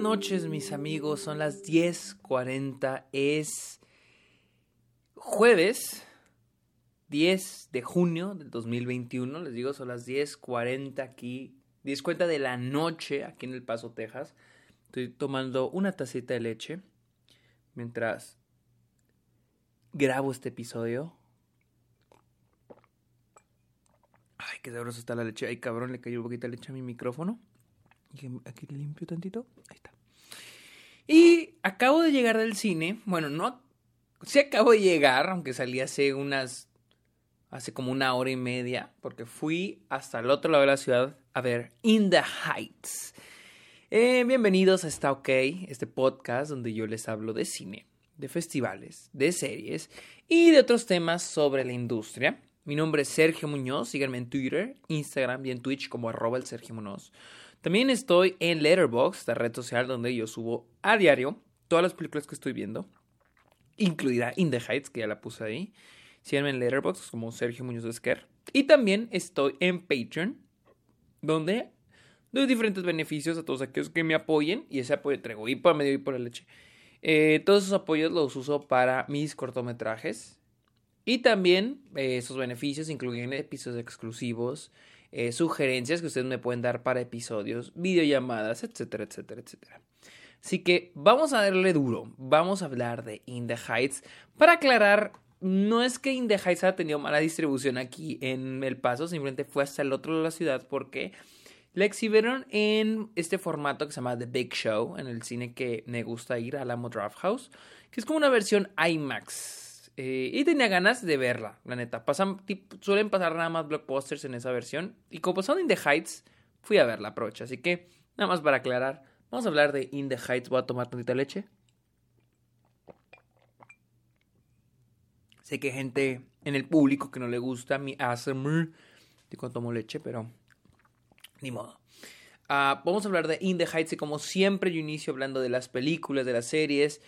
noches, mis amigos. Son las 10:40. Es jueves 10 de junio del 2021. Les digo, son las 10:40 aquí. 10:40 de la noche aquí en El Paso, Texas. Estoy tomando una tacita de leche mientras grabo este episodio. Ay, qué sabroso está la leche. Ay, cabrón, le cayó un poquito de leche a mi micrófono. Aquí limpio tantito. Ahí está. Y acabo de llegar del cine. Bueno, no. Sí acabo de llegar, aunque salí hace unas. Hace como una hora y media. Porque fui hasta el otro lado de la ciudad a ver In the Heights. Eh, bienvenidos a Está OK, este podcast donde yo les hablo de cine, de festivales, de series y de otros temas sobre la industria. Mi nombre es Sergio Muñoz, síganme en Twitter, Instagram y en Twitch como arroba el Sergio Muñoz. También estoy en Letterboxd, la red social donde yo subo a diario todas las películas que estoy viendo, incluida In the Heights, que ya la puse ahí. Síganme en Letterboxd como Sergio Muñoz Esquer. Y también estoy en Patreon, donde doy diferentes beneficios a todos aquellos que me apoyen. Y ese apoyo traigo y por medio y por la leche. Eh, todos esos apoyos los uso para mis cortometrajes. Y también eh, esos beneficios incluyen episodios exclusivos, eh, sugerencias que ustedes me pueden dar para episodios, videollamadas, etcétera, etcétera, etcétera. Así que vamos a darle duro, vamos a hablar de In the Heights. Para aclarar, no es que In the Heights haya tenido mala distribución aquí en El Paso, simplemente fue hasta el otro lado de la ciudad porque la exhibieron en este formato que se llama The Big Show, en el cine que me gusta ir, Alamo Draft House, que es como una versión IMAX eh, y tenía ganas de verla, la neta. Suelen pasar nada más blockbusters en esa versión. Y como son In the Heights, fui a verla, aprovecha. Así que, nada más para aclarar, vamos a hablar de In the Heights. Voy a tomar tantita leche. Sé que hay gente en el público que no le gusta mi ASMR cuando tomo leche, pero ni modo. Ah, vamos a hablar de In the Heights y como siempre yo inicio hablando de las películas, de las series,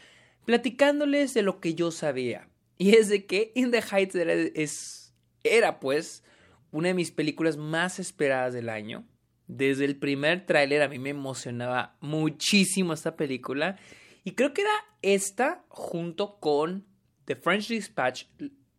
platicándoles de lo que yo sabía. Y es de que In the Heights era, es, era pues una de mis películas más esperadas del año. Desde el primer tráiler a mí me emocionaba muchísimo esta película. Y creo que era esta junto con The French Dispatch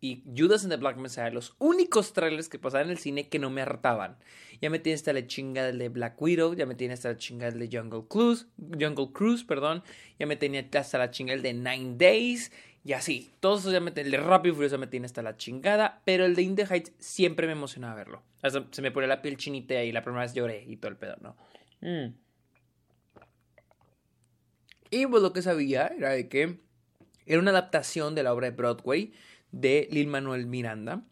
y Judas and the Black Messiah, los únicos trailers que pasaban en el cine que no me hartaban. Ya me tiene hasta la chinga del de Black Widow, ya me tiene hasta la chinga del de Jungle Cruise, Jungle Cruise, perdón, ya me tenía hasta la chinga del de Nine Days, y así, todos esos ya me el de Rápido y Furioso me tiene hasta la chingada, pero el de In the Heights siempre me emocionaba verlo. se me pone la piel chinita y la primera vez lloré y todo el pedo, ¿no? Mm. Y pues lo que sabía era de que era una adaptación de la obra de Broadway de Lil Manuel Miranda.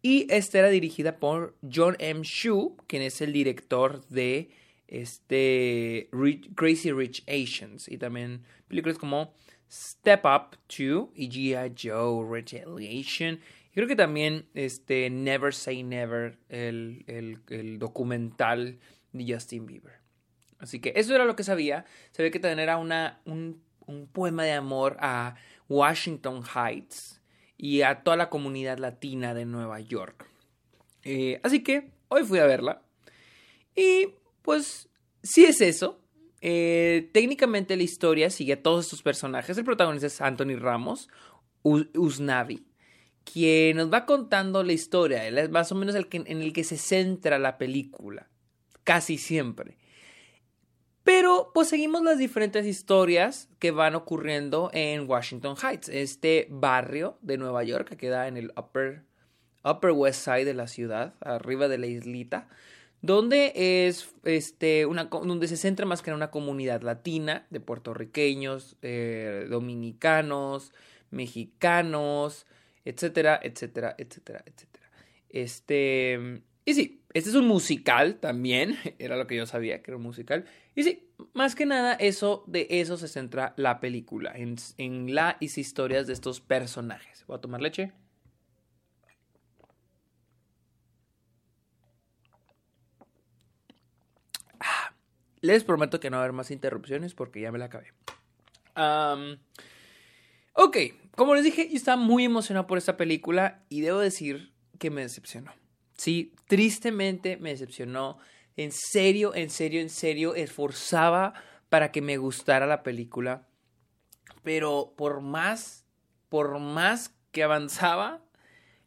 Y esta era dirigida por John M. Shu, quien es el director de este Crazy Rich Asians. Y también películas como Step Up 2 y G.I. Joe Retaliation. Y creo que también este Never Say Never, el, el, documental de Justin Bieber. Así que eso era lo que sabía. Sabía que también era una, un, un poema de amor a Washington Heights y a toda la comunidad latina de Nueva York. Eh, así que hoy fui a verla. Y pues sí es eso. Eh, técnicamente la historia sigue a todos estos personajes. El protagonista es Anthony Ramos, Usnavi, quien nos va contando la historia. Él es más o menos el que, en el que se centra la película, casi siempre. Pero pues seguimos las diferentes historias que van ocurriendo en Washington Heights, este barrio de Nueva York que queda en el Upper, upper West Side de la ciudad, arriba de la islita donde es este una donde se centra más que en una comunidad latina de puertorriqueños, eh, dominicanos, mexicanos, etcétera, etcétera, etcétera, etcétera. Este y sí, este es un musical también, era lo que yo sabía que era un musical. Y sí, más que nada eso de eso se centra la película en, en las historias de estos personajes. Voy a tomar leche. Les prometo que no va a haber más interrupciones porque ya me la acabé. ok, como les dije, yo estaba muy emocionado por esta película y debo decir que me decepcionó. Sí, tristemente me decepcionó. En serio, en serio, en serio, esforzaba para que me gustara la película. Pero por más, por más que avanzaba,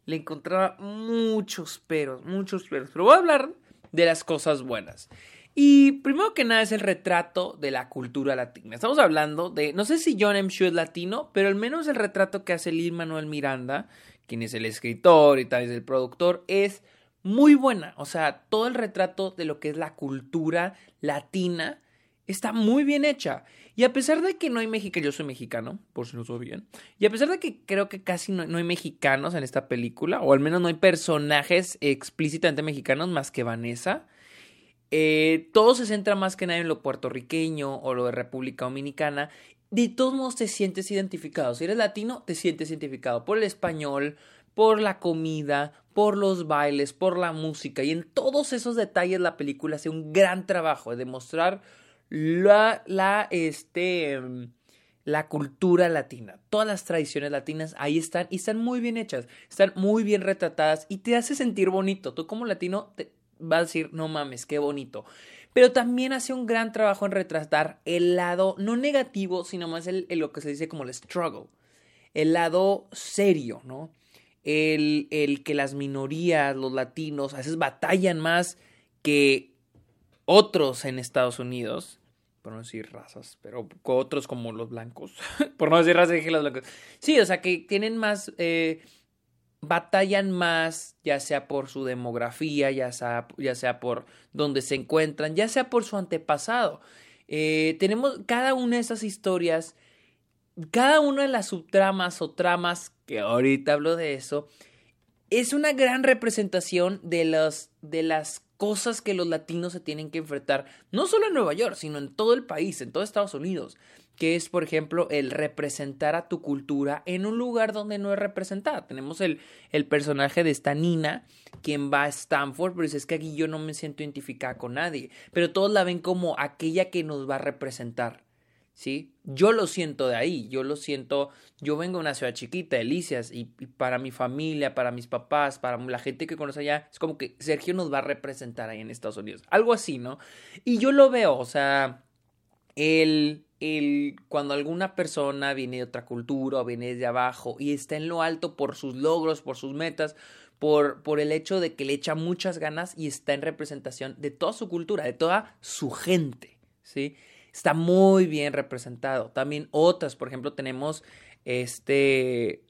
le encontraba muchos peros, muchos peros. Pero voy a hablar de las cosas buenas. Y primero que nada es el retrato de la cultura latina. Estamos hablando de, no sé si John M. Chu es latino, pero al menos el retrato que hace Lin Manuel Miranda, quien es el escritor y tal vez el productor, es muy buena. O sea, todo el retrato de lo que es la cultura latina está muy bien hecha. Y a pesar de que no hay mexicanos, yo soy mexicano, por si no soy bien, y a pesar de que creo que casi no, hay mexicanos en esta película, o al menos no hay personajes explícitamente mexicanos más que Vanessa, eh, todo se centra más que nada en lo puertorriqueño o lo de República Dominicana. De todos modos te sientes identificado. Si eres latino, te sientes identificado por el español, por la comida, por los bailes, por la música. Y en todos esos detalles la película hace un gran trabajo de demostrar la, la, este, la cultura latina. Todas las tradiciones latinas ahí están y están muy bien hechas, están muy bien retratadas y te hace sentir bonito. Tú como latino te vas a decir, no mames, qué bonito. Pero también hace un gran trabajo en retratar el lado, no negativo, sino más el, lo que se dice como el struggle, el lado serio, ¿no? El, el que las minorías, los latinos, a veces batallan más que otros en Estados Unidos, por no decir razas, pero otros como los blancos, por no decir razas, dije los blancos. Sí, o sea, que tienen más, eh, batallan más, ya sea por su demografía, ya sea, ya sea por donde se encuentran, ya sea por su antepasado. Eh, tenemos cada una de esas historias, cada una de las subtramas o tramas, que ahorita hablo de eso, es una gran representación de, los, de las cosas que los latinos se tienen que enfrentar, no solo en Nueva York, sino en todo el país, en todo Estados Unidos, que es, por ejemplo, el representar a tu cultura en un lugar donde no es representada. Tenemos el, el personaje de esta Nina, quien va a Stanford, pero es que aquí yo no me siento identificada con nadie, pero todos la ven como aquella que nos va a representar. ¿Sí? Yo lo siento de ahí, yo lo siento, yo vengo de una ciudad chiquita, Delicias, y, para mi familia, para mis papás, para la gente que conoce allá, es como que Sergio nos va a representar ahí en Estados Unidos, algo así, ¿no? Y yo lo veo, o sea, el, el, cuando alguna persona viene de otra cultura o viene de abajo y está en lo alto por sus logros, por sus metas, por, por el hecho de que le echa muchas ganas y está en representación de toda su cultura, de toda su gente, ¿sí? Está muy bien representado. También otras, por ejemplo, tenemos este,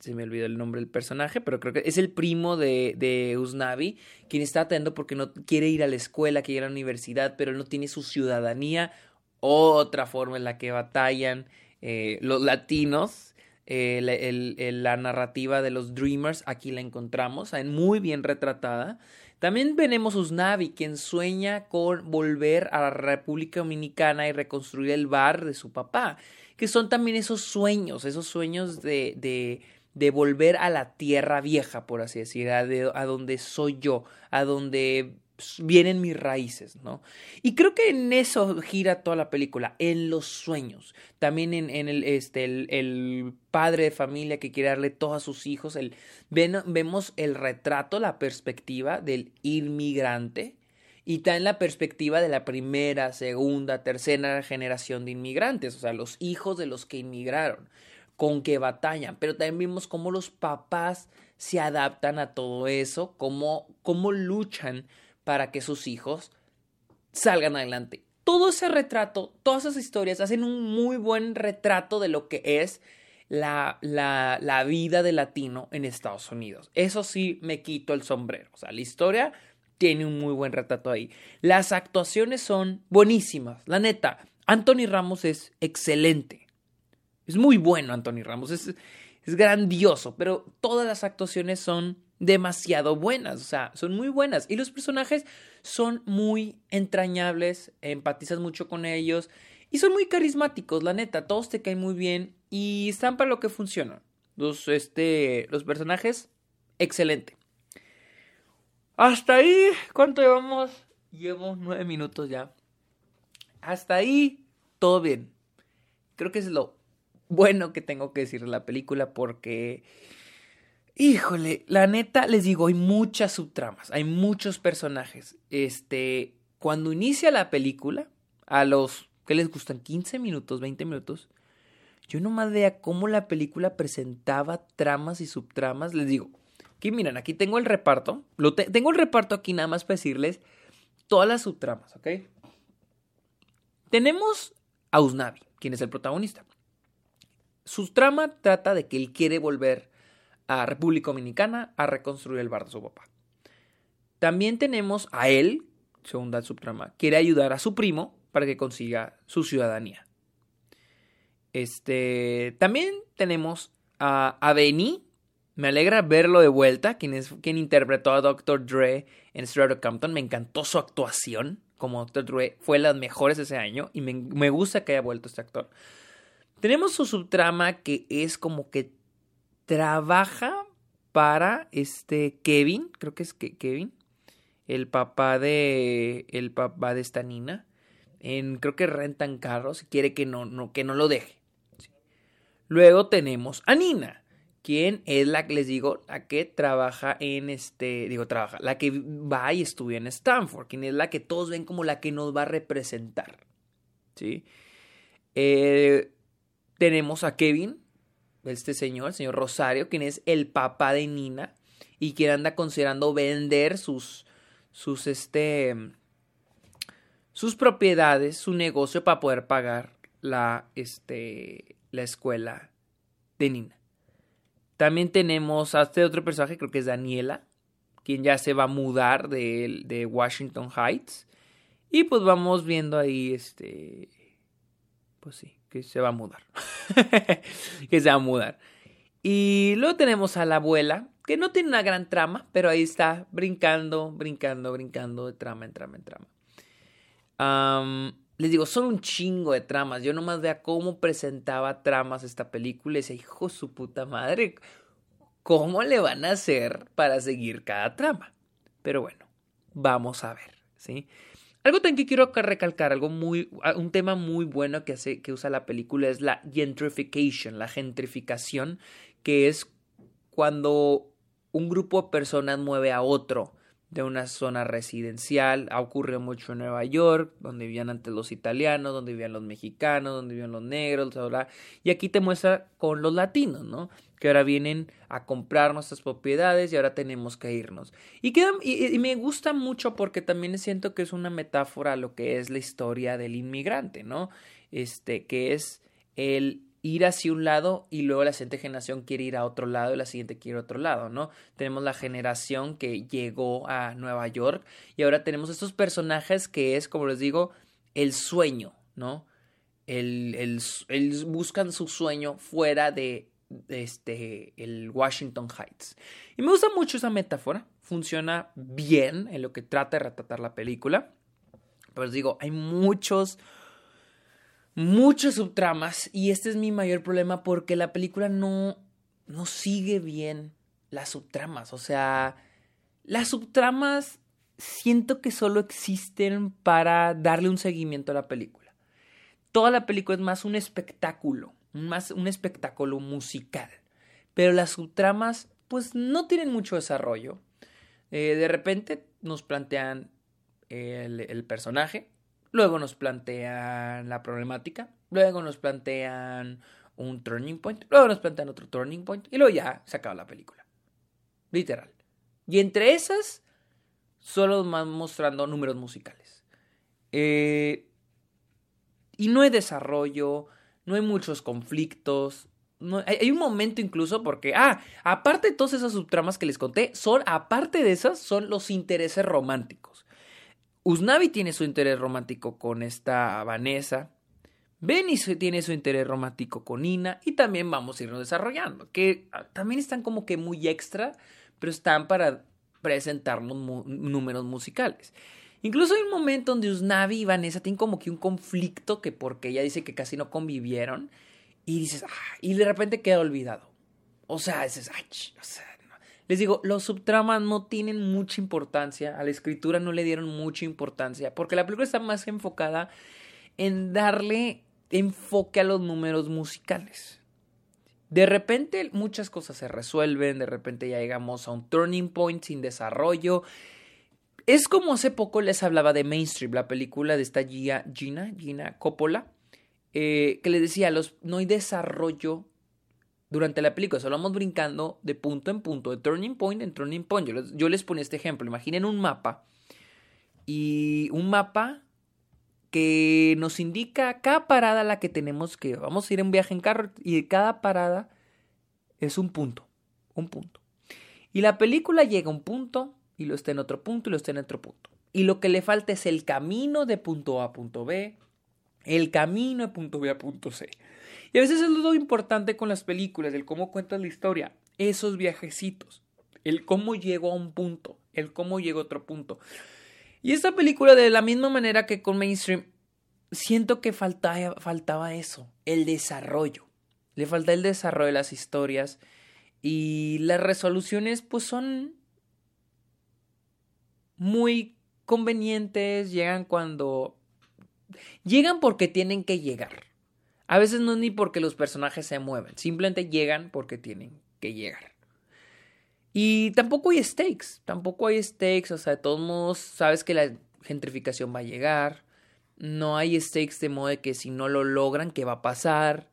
se me olvidó el nombre del personaje, pero creo que es el primo de, de Usnavi, quien está atento porque no quiere ir a la escuela, quiere ir a la universidad, pero no tiene su ciudadanía. Otra forma en la que batallan eh, los latinos. La narrativa de los Dreamers, aquí la encontramos, muy bien retratada. También tenemos Usnavi, quien sueña con volver a la República Dominicana y reconstruir el bar de su papá, que son también esos sueños, esos sueños de, de, volver a la tierra vieja, por así decir, a donde soy yo, a donde vienen mis raíces, ¿no? Y creo que en eso gira toda la película, en los sueños. También en, el, este, el, padre de familia que quiere darle todo a sus hijos. El, vemos el retrato, la perspectiva del inmigrante y también la perspectiva de la primera, segunda, tercera generación de inmigrantes, o sea, los hijos de los que inmigraron, con que batallan. Pero también vimos cómo los papás se adaptan a todo eso, cómo, cómo luchan para que sus hijos salgan adelante. Todo ese retrato, todas esas historias hacen un muy buen retrato de lo que es la, la, vida de latino en Estados Unidos. Eso sí, me quito el sombrero. O sea, la historia tiene un muy buen retrato ahí. Las actuaciones son buenísimas. La neta, Anthony Ramos es excelente. Es muy bueno Anthony Ramos. Es, es grandioso. Pero todas las actuaciones son demasiado buenas, o sea, son muy buenas. Y los personajes son muy entrañables, empatizas mucho con ellos y son muy carismáticos, la neta, todos te caen muy bien y están para lo que funcionan. Los, este, los personajes, excelente. Hasta ahí, ¿cuánto llevamos? Llevo nueve minutos ya. Hasta ahí, todo bien. Creo que es lo bueno que tengo que decir de la película porque Híjole, la neta, les digo, hay muchas subtramas, hay muchos personajes. Este, cuando inicia la película, a los ¿Qué les gustan? 15 minutos, 20 minutos. Yo nomás veía cómo la película presentaba tramas y subtramas. Les digo, aquí miren, aquí tengo el reparto. Lo tengo el reparto aquí nada más para decirles todas las subtramas, ¿ok? Tenemos a Usnavi, quien es el protagonista. Su trama trata de que él quiere volver a República Dominicana a reconstruir el bar de su papá. También tenemos a él, segunda subtrama, quiere ayudar a su primo para que consiga su ciudadanía. Este, también tenemos a, a Benny. Me alegra verlo de vuelta, quien, es, interpretó a Dr. Dre en Compton. Me encantó su actuación como Dr. Dre. Fue las mejores ese año y me, me gusta que haya vuelto este actor. Tenemos su subtrama que es como que trabaja para este Kevin, creo que es Kevin, el papá de el papá de esta Nina. En, creo que rentan carros y quiere que no, no, que no lo deje. Luego tenemos a Nina, quien es la que les digo, la que trabaja en este, digo, trabaja, la que va y estudia en Stanford, quien es la que todos ven como la que nos va a representar. ¿Sí? Eh, tenemos a Kevin, este señor, el señor Rosario, quien es el papá de Nina y quien anda considerando vender sus, sus, este, sus propiedades, su negocio para poder pagar la, este, la escuela de Nina. También tenemos a este otro personaje, creo que es Daniela, quien ya se va a mudar de, de Washington Heights. Y pues vamos viendo ahí, este, pues sí, que se va a mudar. que se va a mudar. Y luego tenemos a la abuela, que no tiene una gran trama, pero ahí está, brincando, brincando, brincando de trama en trama en trama. les digo, son un chingo de tramas. Yo nomás vea cómo presentaba tramas esta película y decía, hijo su puta madre, ¿cómo le van a hacer para seguir cada trama? Pero bueno, vamos a ver, ¿sí? Algo también que quiero recalcar, algo muy, un tema muy bueno que, hace, que usa la película es la gentrification, la gentrificación, que es cuando un grupo de personas mueve a otro de una zona residencial. Ha ocurrido mucho en Nueva York, donde vivían antes los italianos, donde vivían los mexicanos, donde vivían los negros, y aquí te muestra con los latinos, ¿no? Que ahora vienen a comprar nuestras propiedades y ahora tenemos que irnos. Y, y, me gusta mucho porque también siento que es una metáfora a lo que es la historia del inmigrante, ¿no? Este, que es el ir hacia un lado y luego la siguiente generación quiere ir a otro lado y la siguiente quiere ir a otro lado, ¿no? Tenemos la generación que llegó a Nueva York y ahora tenemos estos personajes que es, como les digo, el sueño, ¿no? El, el, buscan su sueño fuera de, este, el Washington Heights. Y me gusta mucho esa metáfora, funciona bien en lo que trata de retratar la película. Pero les digo, hay muchos, muchas subtramas y este es mi mayor problema porque la película no, no sigue bien las subtramas. O sea, las subtramas siento que solo existen para darle un seguimiento a la película. Toda la película es más un espectáculo, más un espectáculo musical. Pero las subtramas pues no tienen mucho desarrollo. Eh, de repente nos plantean el, el personaje, Luego nos plantean la problemática. Luego nos plantean un turning point. Luego nos plantean otro turning point. Y luego ya se acaba la película. Literal. Y entre esas, solo van mostrando números musicales. Eh, y no hay desarrollo, no hay muchos conflictos. Hay, un momento incluso porque, ah, aparte de todas esas subtramas que les conté, son, aparte de esas, son los intereses románticos. Usnavi tiene su interés romántico con esta Vanessa. Benny tiene su interés romántico con Ina. Y también vamos a irnos desarrollando. Que también están como que muy extra. Pero están para presentarnos números musicales. Incluso hay un momento donde Usnavi y Vanessa tienen como que un conflicto. Que porque ella dice que casi no convivieron. Y dices, ah, y de repente queda olvidado. O sea, dices, ay, o sea, les digo, los subtramas no tienen mucha importancia, a la escritura no le dieron mucha importancia, porque la película está más enfocada en darle enfoque a los números musicales. De repente muchas cosas se resuelven, de repente ya llegamos a un turning point sin desarrollo. es como hace poco les hablaba de Mainstream, la película de esta Gina, Gina, Coppola, eh, que les decía, los, no hay desarrollo durante la película, solo vamos brincando de punto en punto, de turning point en turning point. Yo les, yo les este ejemplo, imaginen un mapa y un mapa que nos indica cada parada a la que tenemos que vamos a ir en viaje en carro y cada parada es un punto, un punto. Y la película llega a un punto y lo está en otro punto y lo está en otro punto. Y lo que le falta es el camino de punto A a punto B, el camino de punto B a punto C. Y a veces es lo importante con las películas, el cómo cuentas la historia, esos viajecitos, el cómo llego a un punto, el cómo llego a otro punto. Y esta película, de la misma manera que con Mainstream, siento que faltaba, faltaba eso, el desarrollo. Le falta el desarrollo de las historias y las resoluciones pues son muy convenientes, llegan cuando... Llegan porque tienen que llegar. A veces no es ni porque los personajes se mueven, simplemente llegan porque tienen que llegar. Y tampoco hay stakes, tampoco hay stakes, o sea, de todos modos sabes que la gentrificación va a llegar, no hay stakes de modo de que si no lo logran, ¿qué va a pasar?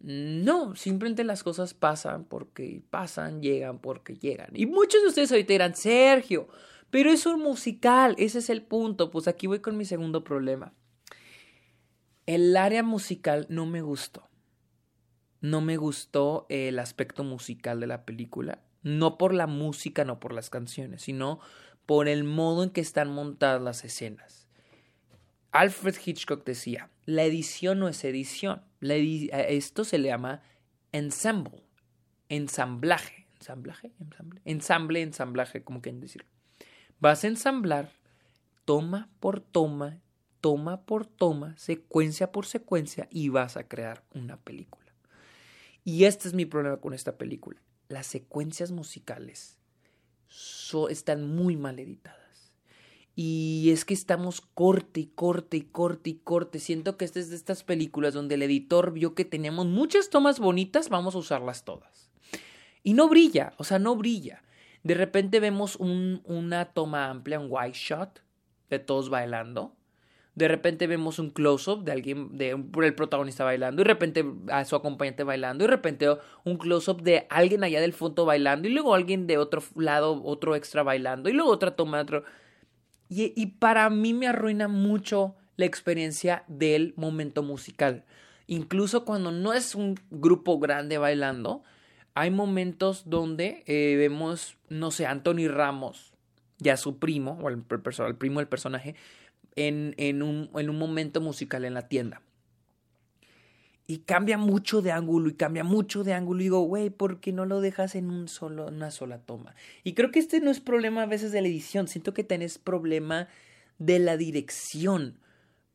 No, simplemente las cosas pasan porque pasan, llegan porque llegan. Y muchos de ustedes ahorita dirán, Sergio, pero es un musical, ese es el punto. Pues aquí voy con mi segundo problema. El área musical no me gustó. No me gustó el aspecto musical de la película. No por la música, no por las canciones, sino por el modo en que están montadas las escenas. Alfred Hitchcock decía, la edición no es edición. esto se le llama ensemble, ensamblaje. ¿Ensamblaje? Ensamble, ensamble, ensamblaje, como quieren decirlo. Vas a ensamblar toma por toma, toma por toma, secuencia por secuencia y vas a crear una película. Y este es mi problema con esta película. Las secuencias musicales están muy mal editadas. Y es que estamos corte y corte y corte y corte. Siento que esta es de estas películas donde el editor vio que teníamos muchas tomas bonitas, vamos a usarlas todas. Y no brilla, o sea, no brilla. De repente vemos un, una toma amplia, un wide shot, de todos bailando. De repente vemos un close-up de alguien, de el protagonista bailando, y de repente a su acompañante bailando, y de repente un close-up de alguien allá del fondo bailando, y luego alguien de otro lado, otro extra bailando, y luego otra toma, otro. Y, para mí me arruina mucho la experiencia del momento musical. Incluso cuando no es un grupo grande bailando, hay momentos donde eh, vemos, no sé, Anthony Ramos ya su primo, o el, el primo del personaje, en, en, un, en un momento musical en la tienda y cambia mucho de ángulo y cambia mucho de ángulo y digo, güey, ¿por qué no lo dejas en un solo, una sola toma? Y creo que este no es problema a veces de la edición, siento que tenés problema de la dirección,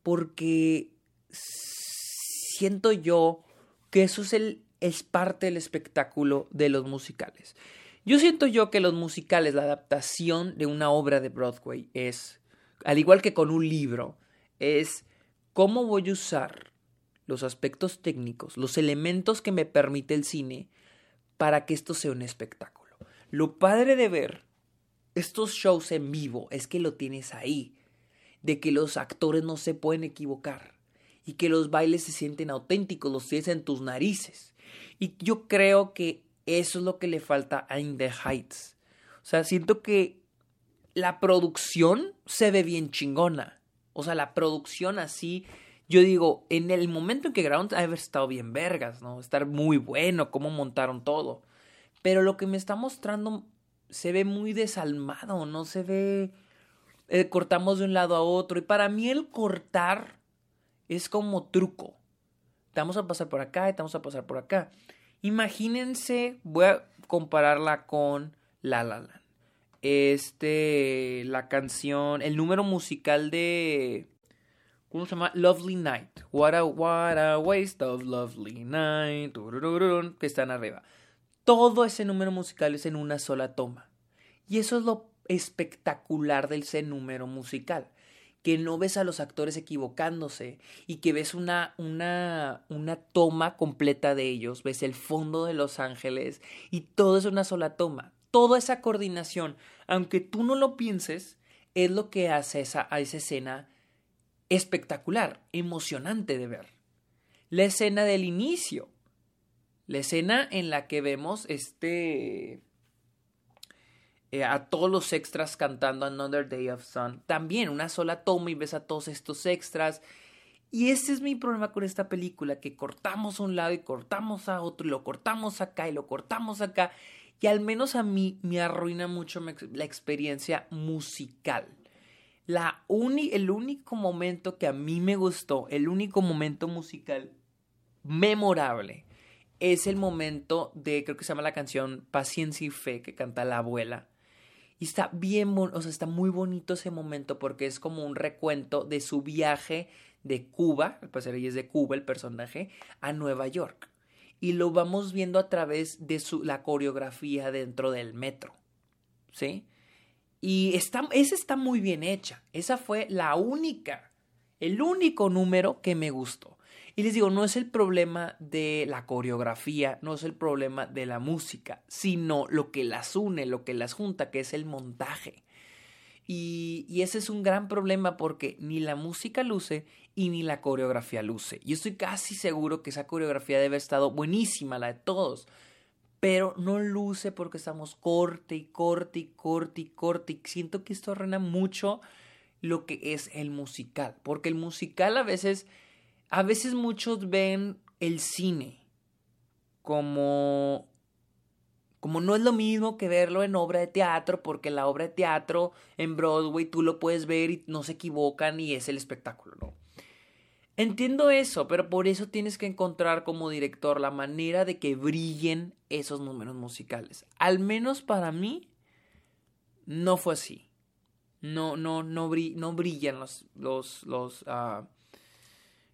porque siento yo que eso es, el, es parte del espectáculo de los musicales. Yo siento yo que los musicales, la adaptación de una obra de Broadway es, al igual que con un libro, es cómo voy a usar los aspectos técnicos, los elementos que me permite el cine para que esto sea un espectáculo. Lo padre de ver estos shows en vivo es que lo tienes ahí, de que los actores no se pueden equivocar y que los bailes se sienten auténticos, los tienes en tus narices. Y yo creo que eso es lo que le falta a In the Heights. O sea, siento que la producción se ve bien chingona. O sea, la producción así yo digo, en el momento en que grabaron, ha haber estado bien vergas, ¿no? Estar muy bueno, cómo montaron todo. Pero lo que me está mostrando se ve muy desalmado, no se ve. Eh, cortamos de un lado a otro. Y para mí el cortar es como truco. Te vamos a pasar por acá y te vamos a pasar por acá. Imagínense, voy a compararla con La La Land. Este, la canción, el número musical de ¿Cómo se llama? Lovely Night. What a, what a waste of Lovely Night. Que están arriba. Todo ese número musical es en una sola toma. Y eso es lo espectacular del ese número musical. Que no ves a los actores equivocándose y que ves una, una, una toma completa de ellos. Ves el fondo de Los Ángeles y todo es una sola toma. Toda esa coordinación, aunque tú no lo pienses, es lo que hace esa, a esa escena espectacular, emocionante de ver. La escena del inicio, la escena en la que vemos este eh, a todos los extras cantando Another Day of Sun. También una sola toma y ves a todos estos extras. Y ese es mi problema con esta película, que cortamos a un lado y cortamos a otro y lo cortamos acá y lo cortamos acá. Y al menos a mí me arruina mucho la experiencia musical. La el único momento que a mí me gustó, el único momento musical memorable, es el momento de, creo que se llama la canción Paciencia y Fe, que canta la abuela. Y está bien, o sea, está muy bonito ese momento porque es como un recuento de su viaje de Cuba, pues ella es de Cuba el personaje, a Nueva York. Y lo vamos viendo a través de su, la coreografía dentro del metro. ¿Sí? Y está, esa está muy bien hecha. Esa fue la única, el único número que me gustó. Y les digo, no es el problema de la coreografía, no es el problema de la música, sino lo que las une, lo que las junta, que es el montaje. Y, y, ese es un gran problema porque ni la música luce y ni la coreografía luce. Yo estoy casi seguro que esa coreografía debe haber estado buenísima, la de todos. Pero no luce porque estamos corte y corte y corte y corte. Y siento que esto arruina mucho lo que es el musical. Porque el musical a veces a veces muchos ven el cine como como no es lo mismo que verlo en obra de teatro, porque la obra de teatro en Broadway tú lo puedes ver y no se equivocan y es el espectáculo, ¿no? Entiendo eso, pero por eso tienes que encontrar como director la manera de que brillen esos números musicales. Al menos para mí, no fue así. No, no, no, no brillan los, los, los, ah,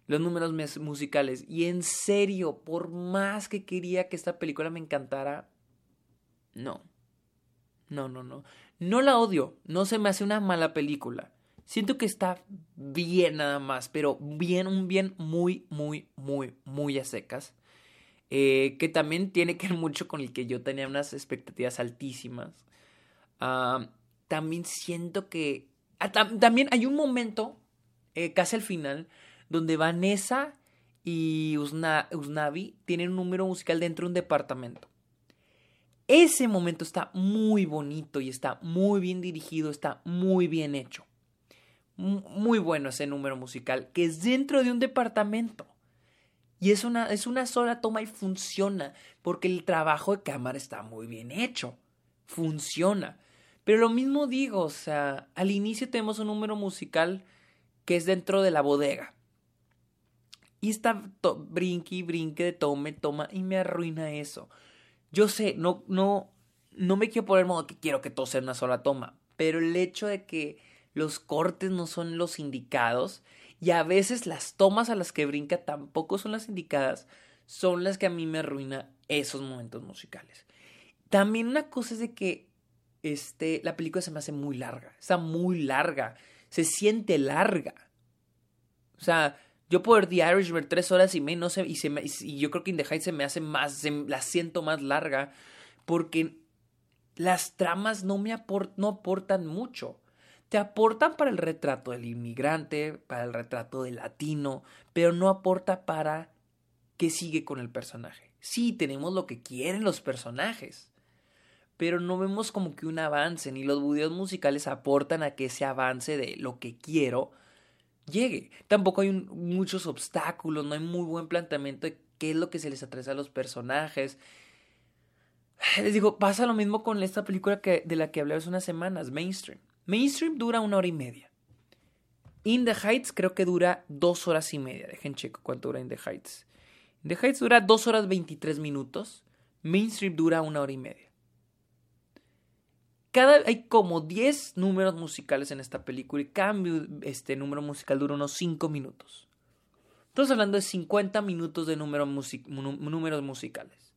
los números musicales. Y en serio, por más que quería que esta película me encantara, no. No, no, no. No la odio. No se me hace una mala película. Siento que está bien nada más, pero bien, un bien muy, muy, muy, muy a secas. Eh, que también tiene que ver mucho con el que yo tenía unas expectativas altísimas. Ah, también siento que... Ah, también hay un momento, eh, casi al final, donde Vanessa y Usnavi tienen un número musical dentro de un departamento. Ese momento está muy bonito y está muy bien dirigido, está muy bien hecho. Muy bueno ese número musical, que es dentro de un departamento. Y es una, es una sola toma y funciona, porque el trabajo de cámara está muy bien hecho. Funciona. Pero lo mismo digo, o sea, al inicio tenemos un número musical que es dentro de la bodega. Y está brinque y brinque de tome, toma y me arruina eso. Yo sé, no, no, no me quiero poner modo que quiero que todo sea una sola toma, pero el hecho de que los cortes no son los indicados y a veces las tomas a las que brinca tampoco son las indicadas, son las que a mí me arruina esos momentos musicales. También una cosa es de que este, la película se me hace muy larga, está muy larga, se siente larga. O sea, yo por The Irishman tres horas y media, sé, y, se y yo creo que In the Heights se me hace más, la siento más larga, porque las tramas no me no aportan mucho. Te aportan para el retrato del inmigrante, para el retrato del latino, pero no aporta para qué sigue con el personaje. Sí, tenemos lo que quieren los personajes, pero no vemos como que un avance, ni los videos musicales aportan a que ese avance de lo que quiero llegue. Tampoco hay muchos obstáculos, no hay muy buen planteamiento de qué es lo que se les atrasa a los personajes. Les digo, pasa lo mismo con esta película que, de la que hablé hace unas semanas, Mainstream. Mainstream dura una hora y media. In the Heights creo que dura dos horas y media. Dejen checo cuánto dura In the Heights. In the Heights dura dos horas veintitrés minutos. Mainstream dura una hora y media. Cada, hay como 10 números musicales en esta película y cada este número musical dura unos 5 minutos. Estamos hablando de 50 minutos de números musicales.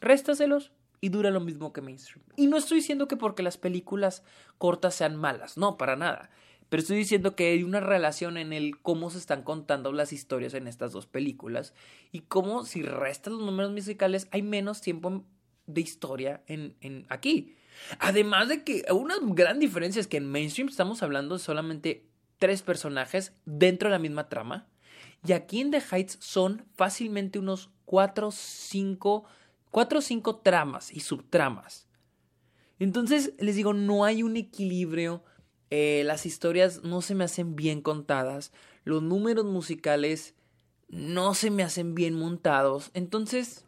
Réstaselos y dura lo mismo que mainstream. Y no estoy diciendo que porque las películas cortas sean malas, no, para nada. Pero estoy diciendo que hay una relación en el cómo se están contando las historias en estas dos películas y cómo si restas los números musicales hay menos tiempo de historia en, en aquí. Además de que una gran diferencia es que en mainstream estamos hablando de solamente tres personajes dentro de la misma trama. Y aquí en The Heights son fácilmente unos cuatro, cinco, cuatro o cinco tramas y subtramas. Entonces, les digo, no hay un equilibrio. Eh, las historias no se me hacen bien contadas. Los números musicales no se me hacen bien montados. Entonces,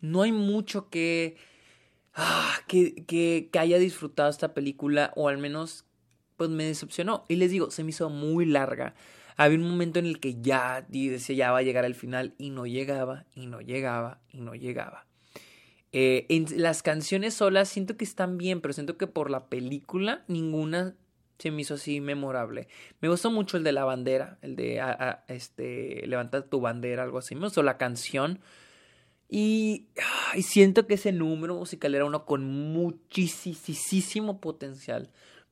no hay mucho que, ah, que, que, que haya disfrutado esta película. O al menos, pues me decepcionó. Y les digo, se me hizo muy larga. Había un momento en el que ya decía ya va a llegar al final y no llegaba, y no llegaba, y no llegaba. Eh, en las canciones solas siento que están bien, pero siento que por la película ninguna se me hizo así memorable. Me gustó mucho el de la bandera, el de este levanta tu bandera, algo así. Me gustó la canción. Y, y siento que ese número musical era uno con muchísimo potencial.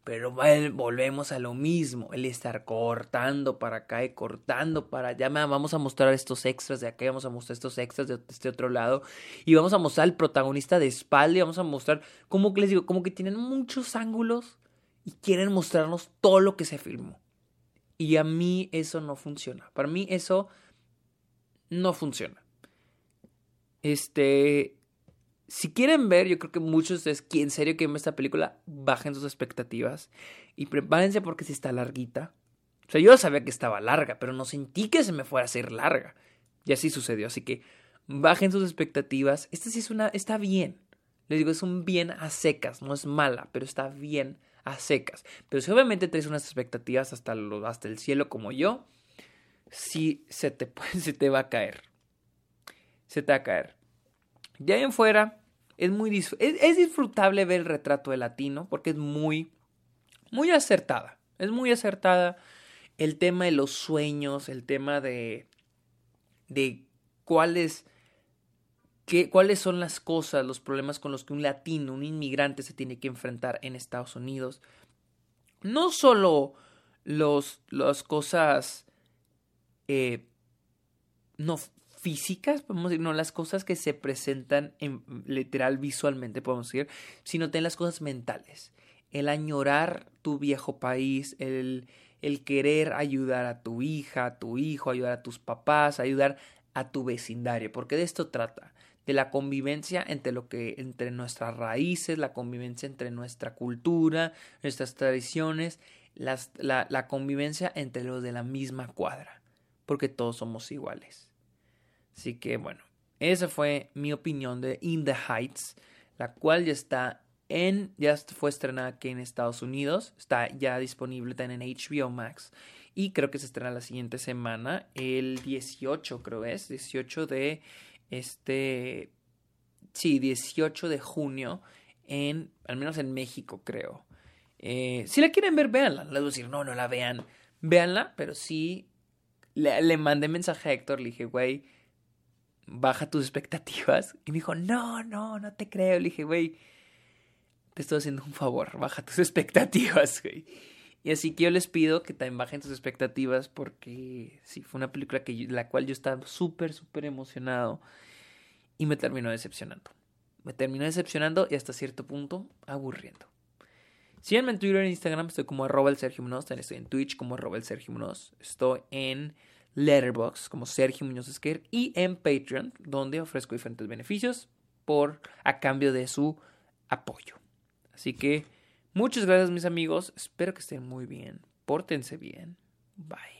Pero volvemos a lo mismo, el estar cortando para acá y cortando para allá. Vamos a mostrar estos extras de acá, vamos a mostrar estos extras de este otro lado. Y vamos a mostrar al protagonista de espalda y vamos a mostrar, como que les digo, como que tienen muchos ángulos y quieren mostrarnos todo lo que se filmó. Y a mí eso no funciona. Para mí eso no funciona. Este, si quieren ver, yo creo que muchos de ustedes en serio quieren ver esta película, bajen sus expectativas y prepárense porque si está larguita. O sea, yo sabía que estaba larga, pero no sentí que se me fuera a hacer larga. Y así sucedió, así que bajen sus expectativas. Esta sí es una, está bien. Les digo, es un bien a secas, no es mala, pero está bien a secas. Pero si obviamente traes unas expectativas hasta, lo, hasta el cielo como yo, sí se te, se te va a caer. Se te va a caer. De ahí en fuera, es muy es, disfrutable ver el retrato de latino porque es muy, muy acertada. Es muy acertada el tema de los sueños, el tema de, de cuáles, qué, cuáles son las cosas, los problemas con los que un latino, un inmigrante se tiene que enfrentar en Estados Unidos. No solo los, las cosas eh, no físicas, podemos decir, no las cosas que se presentan en, literal visualmente, podemos decir, sino también las cosas mentales. El añorar tu viejo país, el, el querer ayudar a tu hija, a tu hijo, ayudar a tus papás, ayudar a tu vecindario, porque de esto trata, de la convivencia entre lo que entre nuestras raíces, la convivencia entre nuestra cultura, nuestras tradiciones, las, la, la convivencia entre los de la misma cuadra, porque todos somos iguales. Así que bueno, esa fue mi opinión de In the Heights, la cual ya está en, ya fue estrenada aquí en Estados Unidos, está ya disponible también en HBO Max y creo que se estrena la siguiente semana, el 18 creo es, 18 de este, sí, 18 de junio en, al menos en México creo. Eh, si la quieren ver, véanla. Les voy decir, no, no la vean. Véanla, pero sí le, le mandé mensaje a Héctor, le dije, güey, baja tus expectativas. Y me dijo, no, no, no te creo. Le dije, güey, te estoy haciendo un favor, baja tus expectativas, güey. Y así que yo les pido que también bajen tus expectativas porque sí, fue una película que la cual yo estaba súper, súper emocionado y me terminó decepcionando. Me terminó decepcionando y hasta cierto punto aburriendo. Síganme en Twitter e Instagram, estoy como arroba el Sergio Munoz, también estoy en Twitch como arroba el Sergio estoy en Letterbox como Sergio Muñoz Esquer y en Patreon, donde ofrezco diferentes beneficios por a cambio de su apoyo. Así que muchas gracias mis amigos, espero que estén muy bien, pórtense bien, bye.